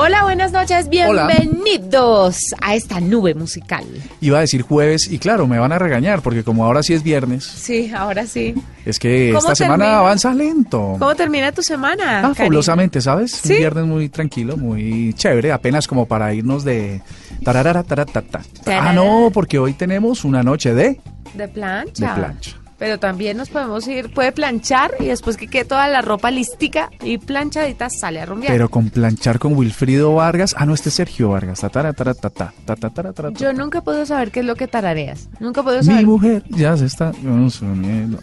Hola, buenas noches, bienvenidos a esta nube musical. Iba a decir jueves y claro, me van a regañar porque como ahora sí es viernes. Sí, ahora sí. Es que esta semana avanza lento. ¿Cómo termina tu semana? Ah, fabulosamente, ¿sabes? Un viernes muy tranquilo, muy chévere, apenas como para irnos de tararara taratata. Ah, no, porque hoy tenemos una noche de de plancha. De plancha. Pero también nos podemos ir, puede planchar y después que quede toda la ropa listica y planchadita sale a rumbear. Pero con planchar con Wilfrido Vargas, ah no, este es Sergio Vargas. Yo nunca puedo saber qué es lo que tarareas. Nunca puedo saber. Mi mujer ya se está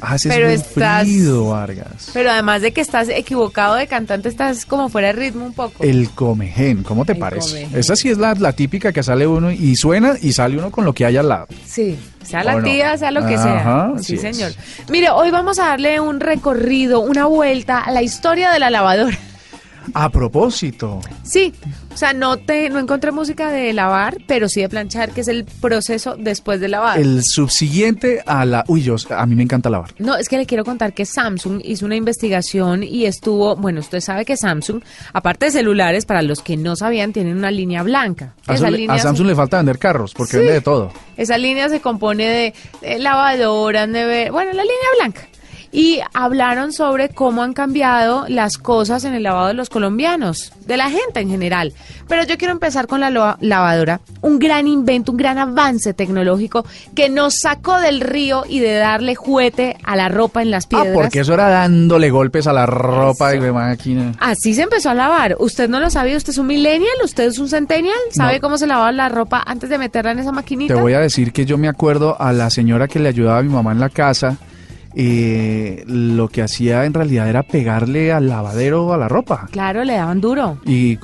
Ah, ese pero es Wilfrido Vargas. Pero además de que estás equivocado de cantante, estás como fuera de ritmo un poco. El comején, ¿cómo te parece? Esa sí es la, la típica que sale uno y suena y sale uno con lo que hay al lado. Sí. Sea la tía, sea lo que sea. Sí, señor. Mire, hoy vamos a darle un recorrido, una vuelta a la historia de la lavadora. A propósito. Sí, o sea, no te no encontré música de lavar, pero sí de planchar, que es el proceso después de lavar. El subsiguiente a la... Uy, yo, a mí me encanta lavar. No, es que le quiero contar que Samsung hizo una investigación y estuvo... Bueno, usted sabe que Samsung, aparte de celulares, para los que no sabían, tienen una línea blanca. A, Samsung le falta vender carros, porque vende de todo. Esa línea se compone de, de lavadoras, de... Bueno, la línea blanca y hablaron sobre cómo han cambiado las cosas en el lavado de los colombianos, de la gente en general. Pero yo quiero empezar con la lavadora, un gran invento, un gran avance tecnológico que nos sacó del río y de darle juguete a la ropa en las piedras. Ah, porque eso era dándole golpes a la ropa de máquina. Así se empezó a lavar. ¿Usted no lo sabía? ¿Usted es un millennial? ¿Usted es un centennial? ¿Sabe cómo se lavaba la ropa antes de meterla en esa maquinita? Te voy a decir que yo me acuerdo a la señora que le ayudaba a mi mamá en la casa eh, lo que hacía en realidad era pegarle al lavadero a la ropa. Claro, le daban duro. Y,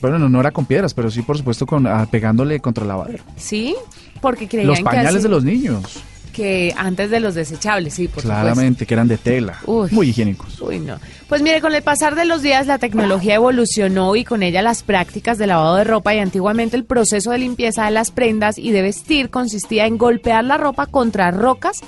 bueno, no, era con piedras, pero sí, por supuesto, con, ah, pegándole contra el lavadero. Sí, porque creían Los pañales de los niños. Que antes de los desechables, sí, por Claramente, que eran de tela. muy higiénicos. Uy, no. Pues mire, con el pasar de los días la tecnología evolucionó y con ella las prácticas de lavado de ropa y antiguamente el proceso de limpieza de las prendas y de vestir consistía en golpear la ropa contra rocas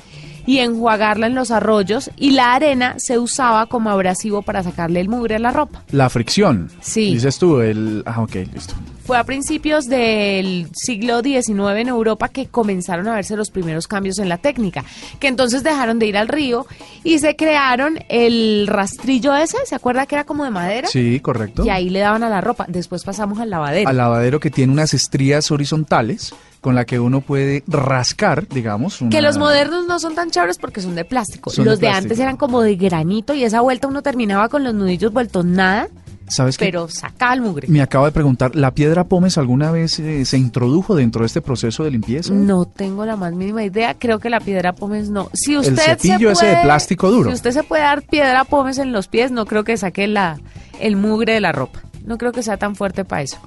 y enjuagarla en los arroyos y la arena se usaba como abrasivo para sacarle el mugre a la ropa. La fricción. Sí. Dices tú, el... Ah, ok, listo. Fue a principios del siglo XIX en Europa que comenzaron a verse los primeros cambios en la técnica, que entonces dejaron de ir al río y se crearon el rastrillo ese, ¿se acuerda que era como de madera? Sí, correcto. Y ahí le daban a la ropa. Después pasamos al lavadero. Al lavadero que tiene unas estrías horizontales con la que uno puede rascar, digamos. Que los modernos no son tan chéveres porque son de plástico. los de, antes eran como de granito y esa vuelta uno terminaba con los nudillos vueltos nada. ¿Sabes qué? Pero saca el mugre. Me acabo de preguntar, ¿la piedra pómez alguna vez eh, se introdujo dentro de este proceso de limpieza? No tengo la más mínima idea. Creo que la piedra pómez no. Si usted el cepillo ese de plástico duro. Si usted se puede dar piedra pómez en los pies, no creo que saque la, el mugre de la ropa. No creo que sea tan fuerte para eso.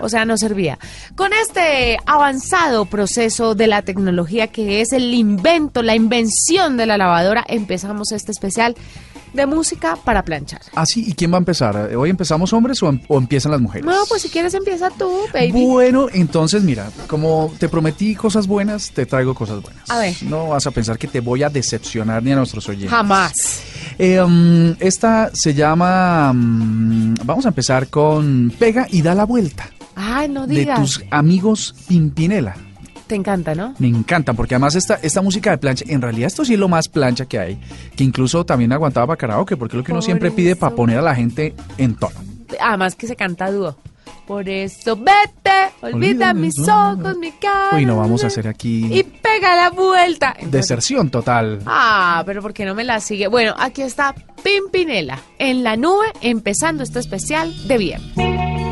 O sea, no servía. Con este avanzado proceso de la tecnología que es el invento, la invención de la lavadora, empezamos este especial de música para planchar. Ah, sí, ¿y quién va a empezar? ¿Hoy empezamos hombres o, em-, empiezan las mujeres? No, pues si quieres empieza tú, baby. Bueno, entonces mira, como te prometí cosas buenas, te traigo cosas buenas. A ver. No vas a pensar que te voy a decepcionar ni a nuestros oyentes. Jamás. Eh, um, esta se llama, um, vamos a empezar con Pega y da la vuelta. Ay, no digas. De tus amigos Pimpinela. Te encanta, ¿no? Me encanta, porque además esta, esta música de plancha, en realidad esto sí es lo más plancha que hay, que incluso también aguantaba para karaoke, porque es lo que uno siempre pide para poner a la gente en tono. Además que se canta dúo. Por eso vete, olvida, mis ojos, mi cara. Uy, no vamos a hacer aquí. Y pega la vuelta. Deserción total. Ah, pero ¿por qué no me la sigue? Bueno, aquí está Pimpinela en la nube, empezando este especial de bien.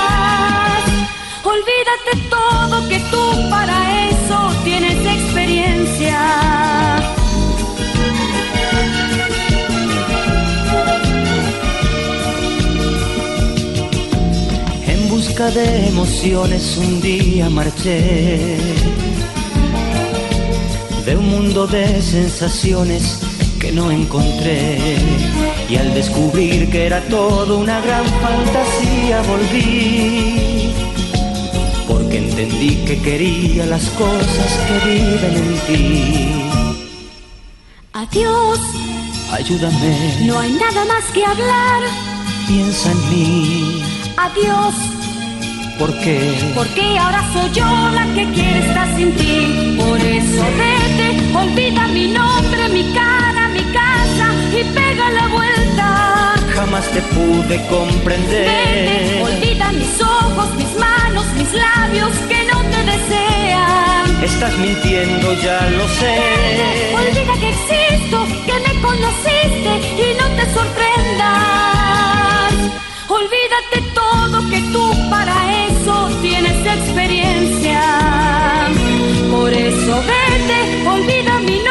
Olvídate todo que tú para eso tienes experiencia. En busca de emociones un día marché. De un mundo de sensaciones que no encontré. Y al descubrir que era todo una gran fantasía volví. Porque entendí que quería las cosas que viven en ti. Adiós, Ayúdame, no hay nada más que hablar. piensa en mí. Adiós, ¿Por qué? porque ahora soy yo la que quiere estar sin ti. Por eso vete, olvida mi nombre, mi cara, mi casa y pega la vuelta. Jamás te pude Vete, comprender. olvida mis ojos, mis manos, mis labios que no te desean. Estás mintiendo, ya lo sé. Olvida que existo, que me conociste y no te sorprendas. Olvídate todo que tú para eso tienes experiencia. Por eso vete, olvida mi nombre,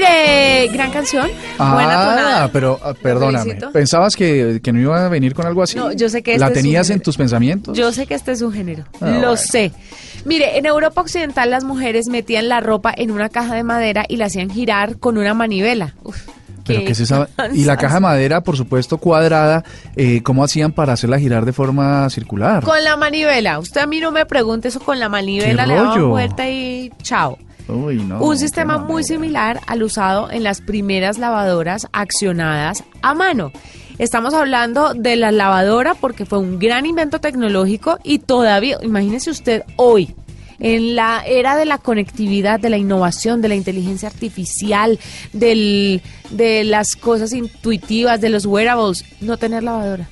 Mire, gran canción. buena Ah, tonada. pero ah, perdóname. ¿Pensabas que, que no iba a venir con algo así? No, yo sé que ¿La este es tenías en tus pensamientos? Yo sé que este es un género, Ah, lo bueno. sé. Mire, en Europa Occidental las mujeres metían la ropa en una caja de madera y la hacían girar con una manivela. Uf, Pero ¿qué es esa? Y la caja de madera, por supuesto, cuadrada, eh, ¿cómo hacían para hacerla girar de forma circular? Con la manivela. Usted a mí no me pregunte eso con la manivela, ¿Qué le daban vuelta y chao. Uy, no, un sistema muy similar al usado en las primeras lavadoras accionadas a mano. Estamos hablando de la lavadora porque fue un gran invento tecnológico y todavía, imagínese usted hoy, en la era de la conectividad, de la innovación, de la inteligencia artificial, del, de las cosas intuitivas, de los wearables, no tener lavadora.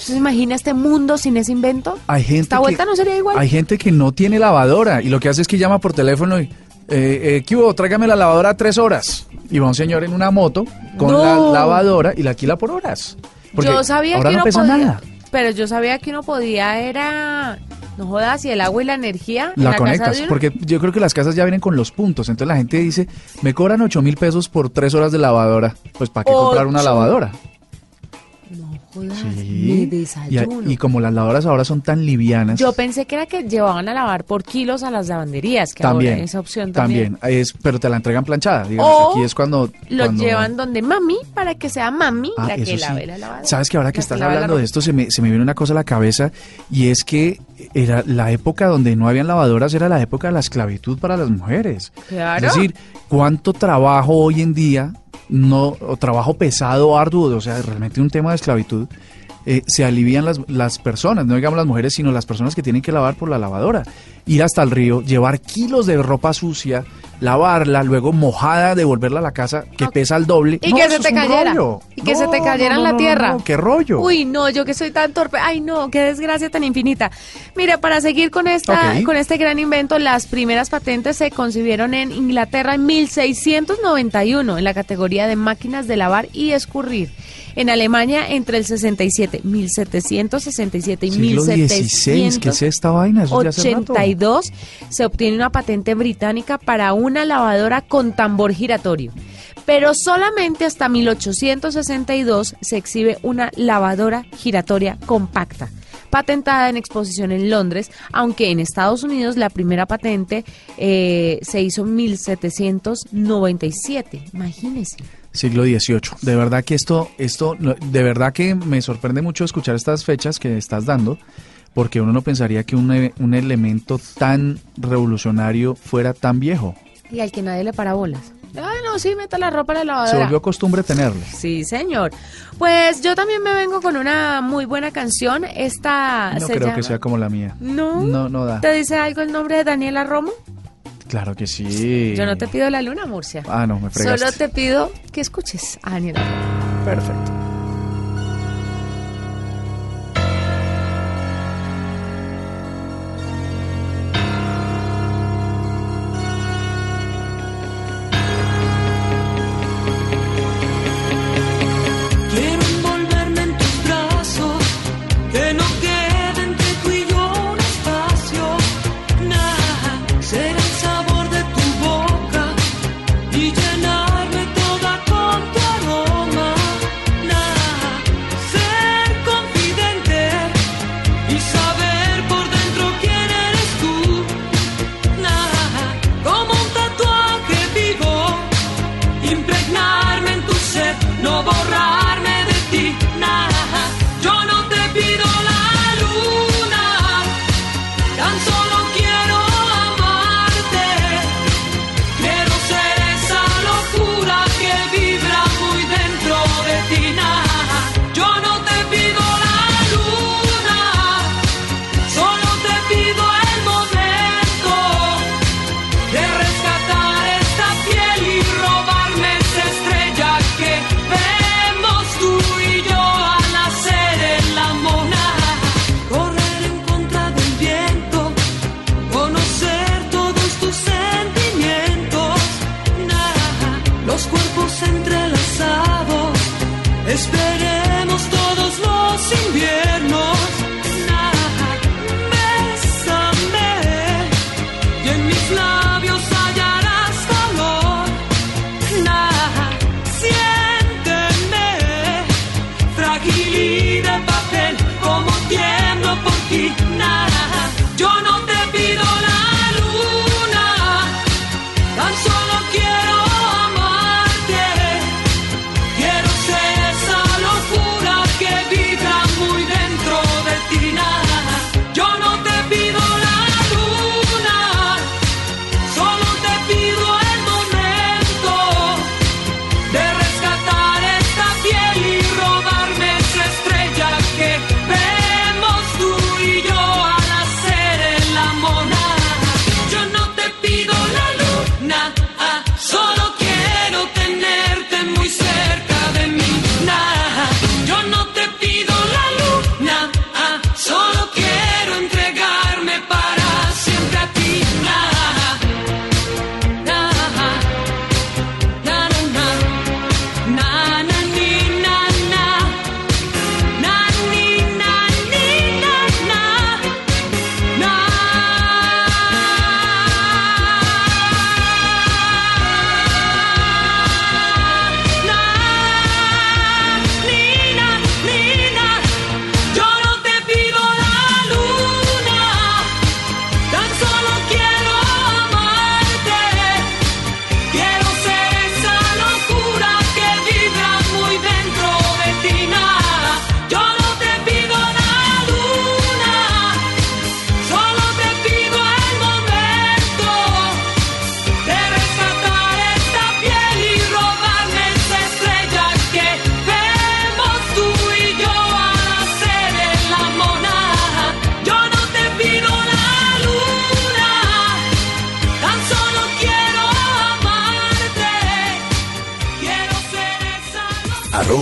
¿Usted se imagina este mundo sin ese invento? Hay gente Esta que- vuelta no sería igual. Hay gente que no tiene lavadora y lo que hace es que llama por teléfono y, eh, eh, ¿qué hubo? Tráigame la lavadora a tres horas. Y va un señor en una moto con No. la lavadora y la alquila por horas. Porque yo sabía ahora que no uno pesa podía, nada. pero yo sabía que uno podía era no jodas si el agua y la energía en La, casa conectas, de porque yo creo que las casas ya vienen con los puntos. Entonces la gente dice, me cobran 8 mil pesos por tres horas de lavadora. Pues ¿para qué comprar una lavadora? No jodas, Sí. me Y, desayuno. y como las lavadoras ahora son tan livianas. yo pensé que era que llevaban a lavar por kilos a las lavanderías, que también, ahora esa opción también. es, pero te la entregan planchada. Digamos, O aquí es cuando Lo cuando- llevan donde mami para que sea mami Ah, la que eso sí. lave la lavadora. Sabes que ahora que la estás lave la hablando de esto se me, se me viene una cosa a la cabeza y es que era la época donde no habían lavadoras era la época de la esclavitud para las mujeres. Claro. Es decir, cuánto trabajo hoy en día, no o trabajo pesado, arduo, o sea, realmente un tema de esclavitud, eh, se alivian las, las personas, no digamos las mujeres, sino las personas que tienen que lavar por la lavadora. Ir hasta el río, llevar kilos de ropa sucia, lavarla, luego mojada, devolverla a la casa, que pesa el doble. Y No, que se te cayera. Y que No, se te cayera no, en no, la tierra. qué rollo. Uy, no, yo que soy tan torpe. Ay, no, qué desgracia tan infinita. Mira, para seguir con esta con este gran invento, las primeras patentes se concibieron en Inglaterra en 1691 en la categoría de máquinas de lavar y escurrir. En Alemania entre el 67, 1767 y Siglo XVI, ¿qué es esta vaina? Eso es de hace rato. 82 se obtiene una patente británica para una lavadora con tambor giratorio. Pero solamente hasta 1862 se exhibe una lavadora giratoria compacta. patentada en exposición en Londres, aunque en Estados Unidos la primera patente eh, se hizo en 1797. Imagínense. Siglo XVIII. De verdad que esto, esto, de verdad que me sorprende mucho escuchar estas fechas que estás dando, porque uno no pensaría que un, e- un elemento tan revolucionario fuera tan viejo. Y al que nadie le para bolas. Ah, no, sí, meta la ropa en la Se lavadora. volvió costumbre tenerle. Sí, señor. Pues yo también me vengo con una muy buena canción. Esta No se creo llama- que sea como la mía. No. No, no da. ¿Te dice algo el nombre de Daniela Romo? Claro que sí. Yo no te pido la luna, Murcia. Ah, no, me fregaste. Solo te pido que escuches a Daniela Romo. Perfecto.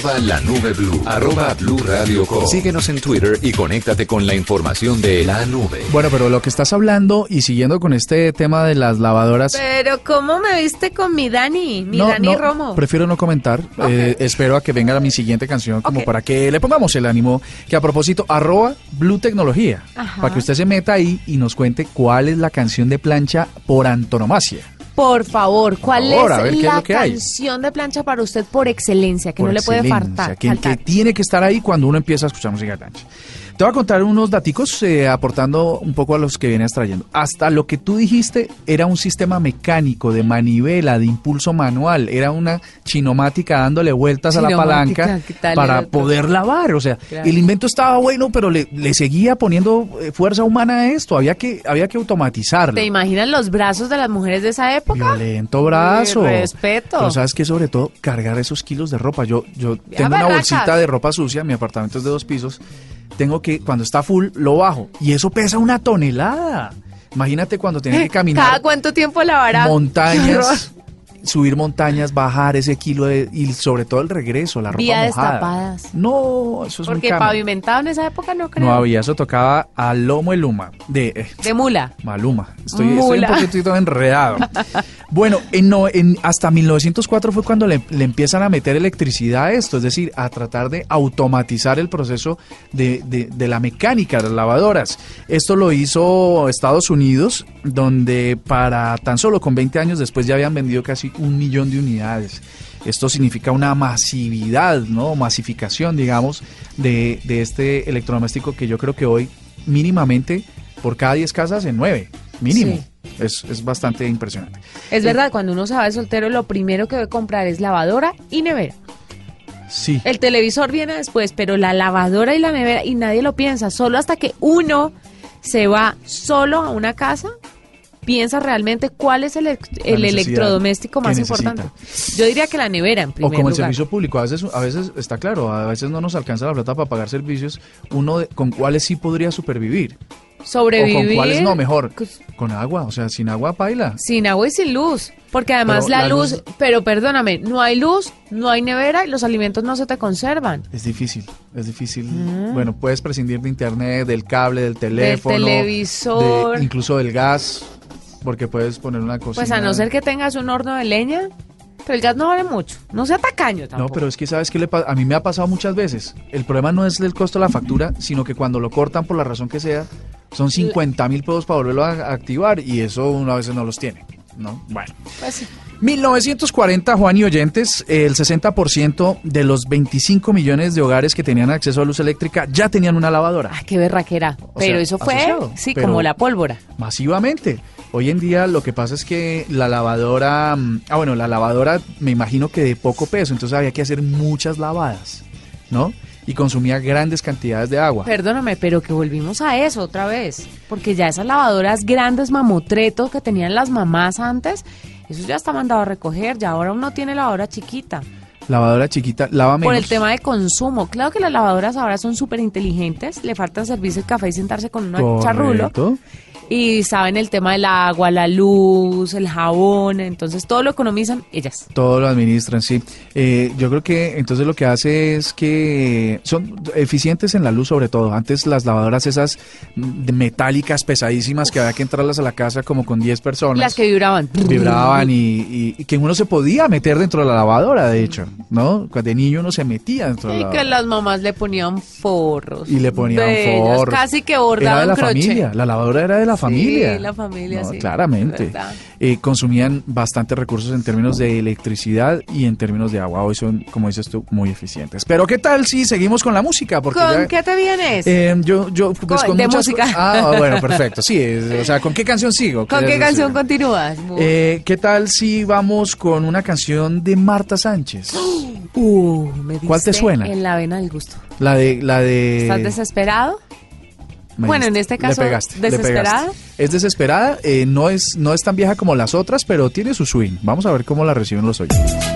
Arroba la nube blue. Arroba blue radio com. Síguenos en Twitter y conéctate con la información de la nube. Bueno, pero lo que estás hablando y siguiendo con este tema de las lavadoras. Pero ¿cómo me viste con mi Dani? Mi no, Dani no, Romo. prefiero no comentar. Eh, espero a que venga mi siguiente canción como para que le pongamos el ánimo. Que a propósito, arroba Blue Tecnología. Ajá. Para que usted se meta ahí y nos cuente cuál es la canción de plancha por antonomasia. Por favor, ¿cuál favor, a ver es la que hay. canción de plancha para usted por excelencia? Que Por no le puede excelencia, faltar. que, que tiene que estar ahí cuando uno empieza a escuchar música de plancha. Te voy a contar unos daticos eh, aportando un poco a los que vienes trayendo. Hasta lo que tú dijiste era un sistema mecánico de manivela, de impulso manual, era una chinomática dándole vueltas a la palanca ¿qué tal para poder lavar. O sea, Claro. el invento estaba bueno, pero le, le seguía poniendo eh, fuerza humana a esto. Había que, había que automatizarlo. ¿Te imaginas los brazos de las mujeres de esa época? Violento brazo. Mi respeto. Pero sabes que sobre todo cargar esos kilos de ropa. Yo, yo tengo una bolsita de ropa sucia, mi apartamento es de dos pisos. Tengo que, cuando está full, lo bajo. Y eso pesa una tonelada. Imagínate cuando tienes que caminar ¿Cada cuánto tiempo lavará? montañas, subir montañas, bajar ese kilo de, y sobre todo el regreso, la ropa Vías mojada. destapadas. No, eso es Porque pavimentado en esa época no creo. No había, eso tocaba a lomo el luma. De, eh, De mula. Maluma. Estoy, un poquitito enredado. bueno, en no, en, hasta 1904 fue cuando le, le empiezan a meter electricidad a esto, es decir, a tratar de automatizar el proceso de, de- de la mecánica de las lavadoras. Esto lo hizo Estados Unidos, donde para tan solo con 20 años después ya habían vendido casi un millón de unidades. Esto significa una masividad, ¿no? Masificación, digamos, de, de este electrodoméstico que yo creo que hoy mínimamente por cada 10 casas en 9, mínimo. Es, es bastante impresionante. Es verdad, cuando uno se va de soltero, lo primero que debe comprar es lavadora y nevera. Sí. El televisor viene después, pero la lavadora y la nevera, y nadie lo piensa, solo hasta que uno se va solo a una casa, piensa realmente cuál es el, el electrodoméstico más importante. Yo diría que la nevera en O primer como el servicio público, a veces, a veces está claro, a veces no nos alcanza la plata para pagar servicios, uno de- con cuáles sí podría supervivir, Sobrevivir o con cuáles no mejor, con agua, o sea, sin agua paila. sin agua y sin luz. Porque además Pero la, luz, luz- pero perdóname, no hay luz, no hay nevera y los alimentos no se te conservan. Es difícil, es difícil. Bueno, puedes prescindir de internet, del cable, del teléfono, televisor. de- incluso del gas, porque puedes poner una cocina. Pues a no ser que tengas un horno de leña, pero el gas no vale mucho. No sea tacaño tampoco. No, pero es que sabes que a mí me ha pasado muchas veces. El problema no es el costo de la factura, sino que cuando lo cortan por la razón que sea, son 50 mil pesos para volverlo a a activar y eso uno a veces no los tiene. ¿no? Bueno. Pues sí. 1940, Juan y oyentes, el 60% de los 25 millones de hogares que tenían acceso a luz eléctrica ya tenían una lavadora. Ah, qué berraquera. O pero sea, eso fue, asociado, sí, pero- como la pólvora. Masivamente. Hoy en día lo que pasa es que la lavadora, mm, ah bueno, la lavadora me imagino que de poco peso, entonces había que hacer muchas lavadas, ¿no? Y consumía grandes cantidades de agua. Perdóname, pero que volvimos a eso otra vez. Porque ya esas lavadoras grandes mamotretos que tenían las mamás antes, eso ya está mandado a recoger. Ya ahora uno tiene lavadora chiquita. Lavadora chiquita, lava menos. Por el tema de consumo. Claro que las lavadoras ahora son súper inteligentes. Le falta servirse el café y sentarse con un charrulo. Y saben el tema del agua, la luz, el jabón. Entonces todo lo economizan ellas. Todo lo administran, sí. Eh, yo creo que entonces lo que hace es que son eficientes en la luz sobre todo. Antes las lavadoras esas metálicas pesadísimas que había que entrarlas a la casa como con 10 personas. Las que vibraban. vibraban y, y- y que uno se podía meter dentro de la lavadora, de hecho, ¿no? De niño uno se metía dentro de Y la que lavadora. las mamás le ponían forros. Y le ponían forros. Casi que Era de bordaban la crochet. familia, la lavadora era de la familia. la familia, No, sí, Claramente. Eh, consumían bastantes recursos en términos de electricidad y en términos de agua. Hoy son, como dices tú, muy eficientes. Pero ¿qué tal si seguimos con la música? Porque ¿Con ya- qué te vienes? Eh, yo, yo, pues, Con- con de muchas música. Ah, bueno, perfecto. Sí, es- o sea, ¿con qué canción sigo? ¿Con qué canción continúas? Eh, ¿Qué tal si vamos con una canción de Marta Sánchez? Uh, me ¿Cuál te suena? En la vena del gusto. La de, la de. ¿Estás desesperado? Me Bueno, en este caso, pegaste, ¿desesperada? Es desesperada, eh, no es, no es tan vieja como las otras, pero tiene su swing. Vamos a ver cómo la reciben los oyentes.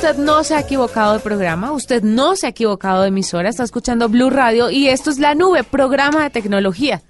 Usted no se ha equivocado de programa, usted no se ha equivocado de emisora, está escuchando Blue Radio y esto es La Nube, programa de tecnología.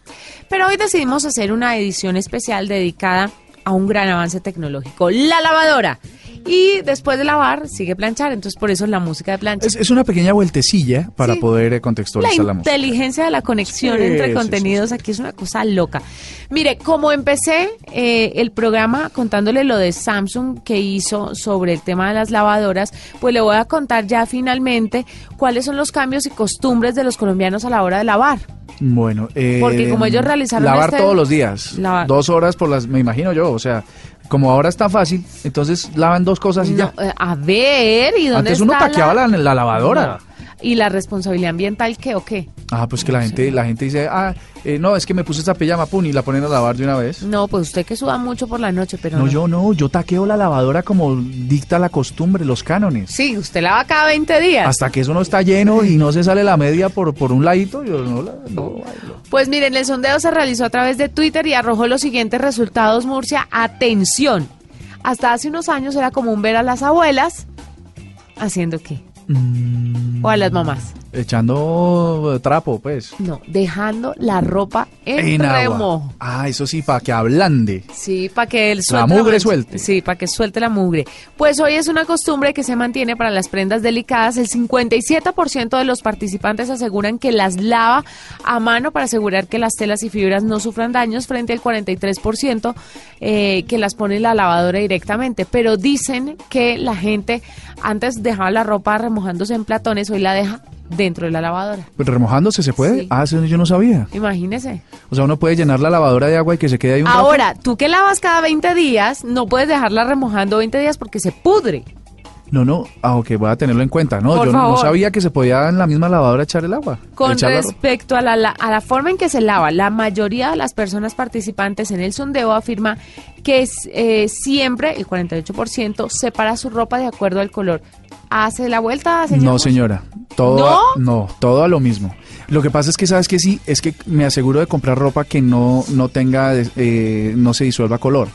Pero hoy decidimos hacer una edición especial dedicada a un gran avance tecnológico, la lavadora. Y después de lavar, sigue planchar, entonces por eso la música de plancha. Es, es una pequeña vueltecilla para Sí. poder eh, la contextualizar la, música. inteligencia de la conexión Sí, entre sí, contenidos aquí es una cosa loca. Mire, como empecé eh, el programa contándole lo de Samsung que hizo sobre el tema de las lavadoras, pues le voy a contar ya finalmente cuáles son los cambios y costumbres de los colombianos a la hora de lavar. Bueno, eh, Porque como ellos realizaron lavar este- todos los días, Lavar. dos horas por las, me imagino yo, o sea, como ahora está fácil, entonces lavan dos cosas y No, ya. eh, a ver, ¿y dónde Antes uno está taqueaba la, la lavadora. No. ¿Y la responsabilidad ambiental qué o qué? Ah, pues que la gente, la gente dice, ah, eh, no, es que me puse esta pijama, pum, y la ponen a lavar de una vez. No, pues usted que suda mucho por la noche, pero No, yo no, yo taqueo la lavadora como dicta la costumbre, los cánones. Sí, usted lava cada 20 días. Hasta que eso no está lleno y no se sale la media por, por un ladito, yo no la... No. Pues miren, el sondeo se realizó a través de Twitter y arrojó los siguientes resultados, Murcia. Atención. Hasta hace unos años era común ver a las abuelas haciendo qué. Mm, O a las mamás. echando trapo, pues. No, dejando la ropa en, En agua. remojo. Ah, eso sí, para que ablande. Sí, para que el La suelte mugre mancha. suelte. Sí, para que suelte la mugre. Pues hoy es una costumbre que se mantiene para las prendas delicadas. El 57% de los participantes aseguran que las lava a mano para asegurar que las telas y fibras no sufran daños frente al 43% eh, que las pone en la lavadora directamente. Pero dicen que la gente antes dejaba la ropa remojándose en platones, hoy la deja dentro de la lavadora. Pues remojándose se puede. Sí. Ah, eso yo no sabía. Imagínese. O sea, uno puede llenar la lavadora de agua y que se quede ahí un rato. Ahora, tú que lavas cada 20 días, no puedes dejarla remojando 20 días porque se pudre. No, no, ah, ok, voy a tenerlo en cuenta. No, Por yo no- no favor. sabía que se podía en la misma lavadora echar el agua. Con respecto a la, la- a la forma en que se lava, la mayoría de las personas participantes en el sondeo afirma que es, eh, siempre, el 48%, separa su ropa de acuerdo al color. ¿Hace la vuelta? No, señora. Todo ¿No? A, no, todo a lo mismo. Lo que pasa es que, ¿sabes que Sí, es que me aseguro de comprar ropa que no, no tenga, eh, no se disuelva color.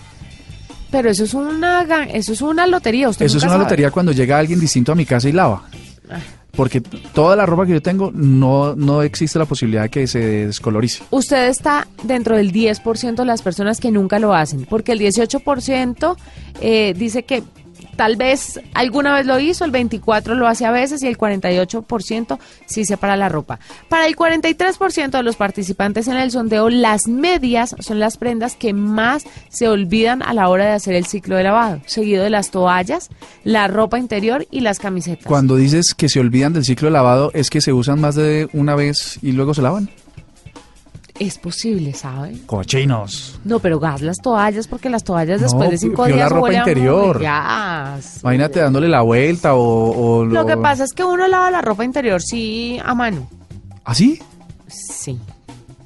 Pero eso es una, eso es una lotería. Usted Eso es una sabe. lotería cuando llega alguien distinto a mi casa y lava. Ah. Porque toda la ropa que yo tengo no, no existe la posibilidad de que se descolorice. Usted está dentro del 10% de las personas que nunca lo hacen, porque el 18% eh, dice que tal vez alguna vez lo hizo, el 24 lo hace a veces y el 48% sí separa la ropa. Para el 43% de los participantes en el sondeo, las medias son las prendas que más se olvidan a la hora de hacer el ciclo de lavado, seguido de las toallas, la ropa interior y las camisetas. Cuando dices que se olvidan del ciclo de lavado, ¿es que se usan más de una vez y luego se lavan? Es posible, ¿sabe? Cochinos. No, pero gas las toallas porque las toallas No, después de cinco vio la días ropa interior. gas. Imagínate dándole la vuelta o... o Lo que pasa es que uno lava la ropa interior sí a mano. ¿Así? Sí.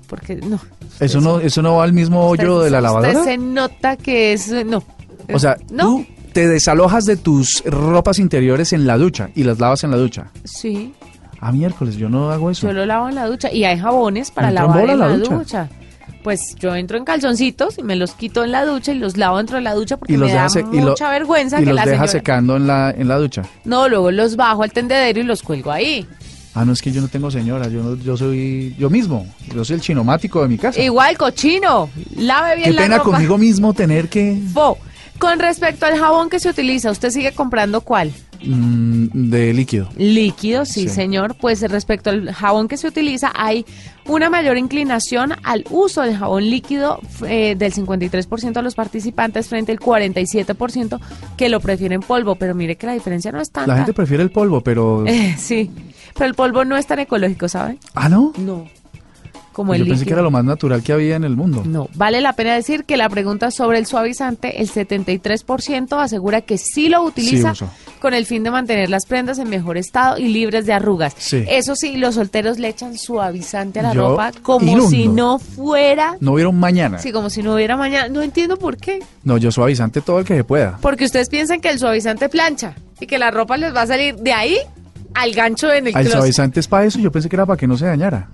Porque no. ¿Eso no, ¿Eso no va al mismo hoyo Usted- de la lavadora? Usted se nota que es no. O sea, no. tú te desalojas de tus ropas interiores en la ducha y las lavas en la ducha. Sí, Ah, miércoles, yo no hago eso. yo lo lavo en la ducha y hay jabones para ¿Entró en lavar en la la ducha? ducha. Pues yo entro en calzoncitos y me los quito en la ducha y los lavo dentro de la ducha porque y los me da se- y lo- mucha vergüenza y que los la señora- secando en la, en la ducha. No, luego los bajo al tendedero y los cuelgo ahí. Ah, no, es que yo no tengo señora, yo, no- yo soy yo mismo, yo soy el chinomático de mi casa. Igual, cochino. Lave bien Qué la pena ropa. conmigo mismo tener que... Bo, Con respecto al jabón que se utiliza, ¿usted sigue comprando cuál? Mm, de líquido. Líquido, sí, Sí. señor. Pues respecto al jabón que se utiliza, hay una mayor inclinación al uso del jabón líquido eh, del 53% de los participantes frente al 47% que lo prefieren polvo. Pero mire que la diferencia no es tanta. La gente prefiere el polvo, pero... Eh, sí, pero el polvo no es tan ecológico, ¿sabe? Ah, ¿no? No. Como Yo pensé que era lo más natural que había en el mundo. No, vale la pena decir que la pregunta sobre el suavizante, el 73% asegura que sí lo utiliza con el fin de mantener las prendas en mejor estado y libres de arrugas. Sí. Eso sí, los solteros le echan suavizante a la Yo ropa como inundo. si no fuera, No hubiera un mañana. sí, como si no hubiera mañana. No entiendo por qué. No, yo suavizante todo el que se pueda. Porque ustedes piensan que el suavizante plancha y que la ropa les va a salir de ahí al gancho en el El closet. suavizante es para eso, yo pensé que era para que no se dañara.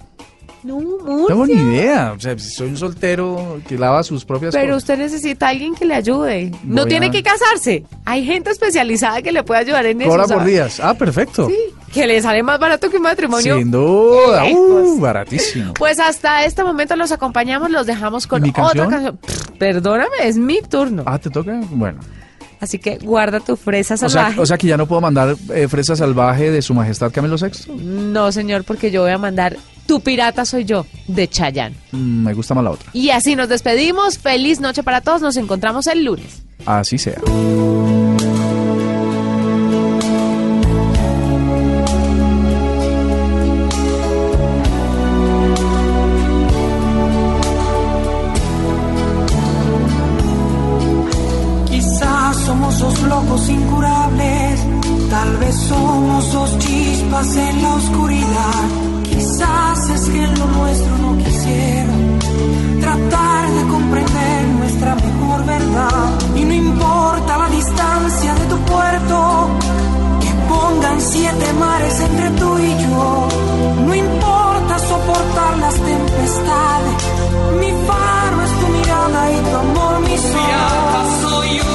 No, No tengo ni idea. O sea, si soy un soltero que lava sus propias Pero cosas. usted necesita a alguien que le ayude. No tiene que casarse. Hay gente especializada que le puede ayudar en eso. Cobra por días. Ah, perfecto. Sí, que le sale más barato que un matrimonio. Sin duda. Uh, baratísimo. Pues hasta este momento los acompañamos, los dejamos con ¿Mi canción? otra canción. Pff, perdóname, es mi turno. Ah, ¿te toca? Bueno. Así que guarda tu fresa O sea, salvaje. o sea que ya no puedo mandar eh, fresa salvaje de su majestad Camilo VI. No, señor, porque yo voy a mandar Tu pirata soy yo, de Chayanne. Mm, me gusta más la otra. Y así nos despedimos. Feliz noche para todos. Nos encontramos el lunes. Así sea. En la oscuridad. Quizás es que lo nuestro no quisiera tratar de comprender nuestra mejor verdad. Y no importa la distancia de tu puerto, que pongan siete mares entre tú y yo. No importa soportar las tempestades, mi faro es tu mirada y tu amor mi sol.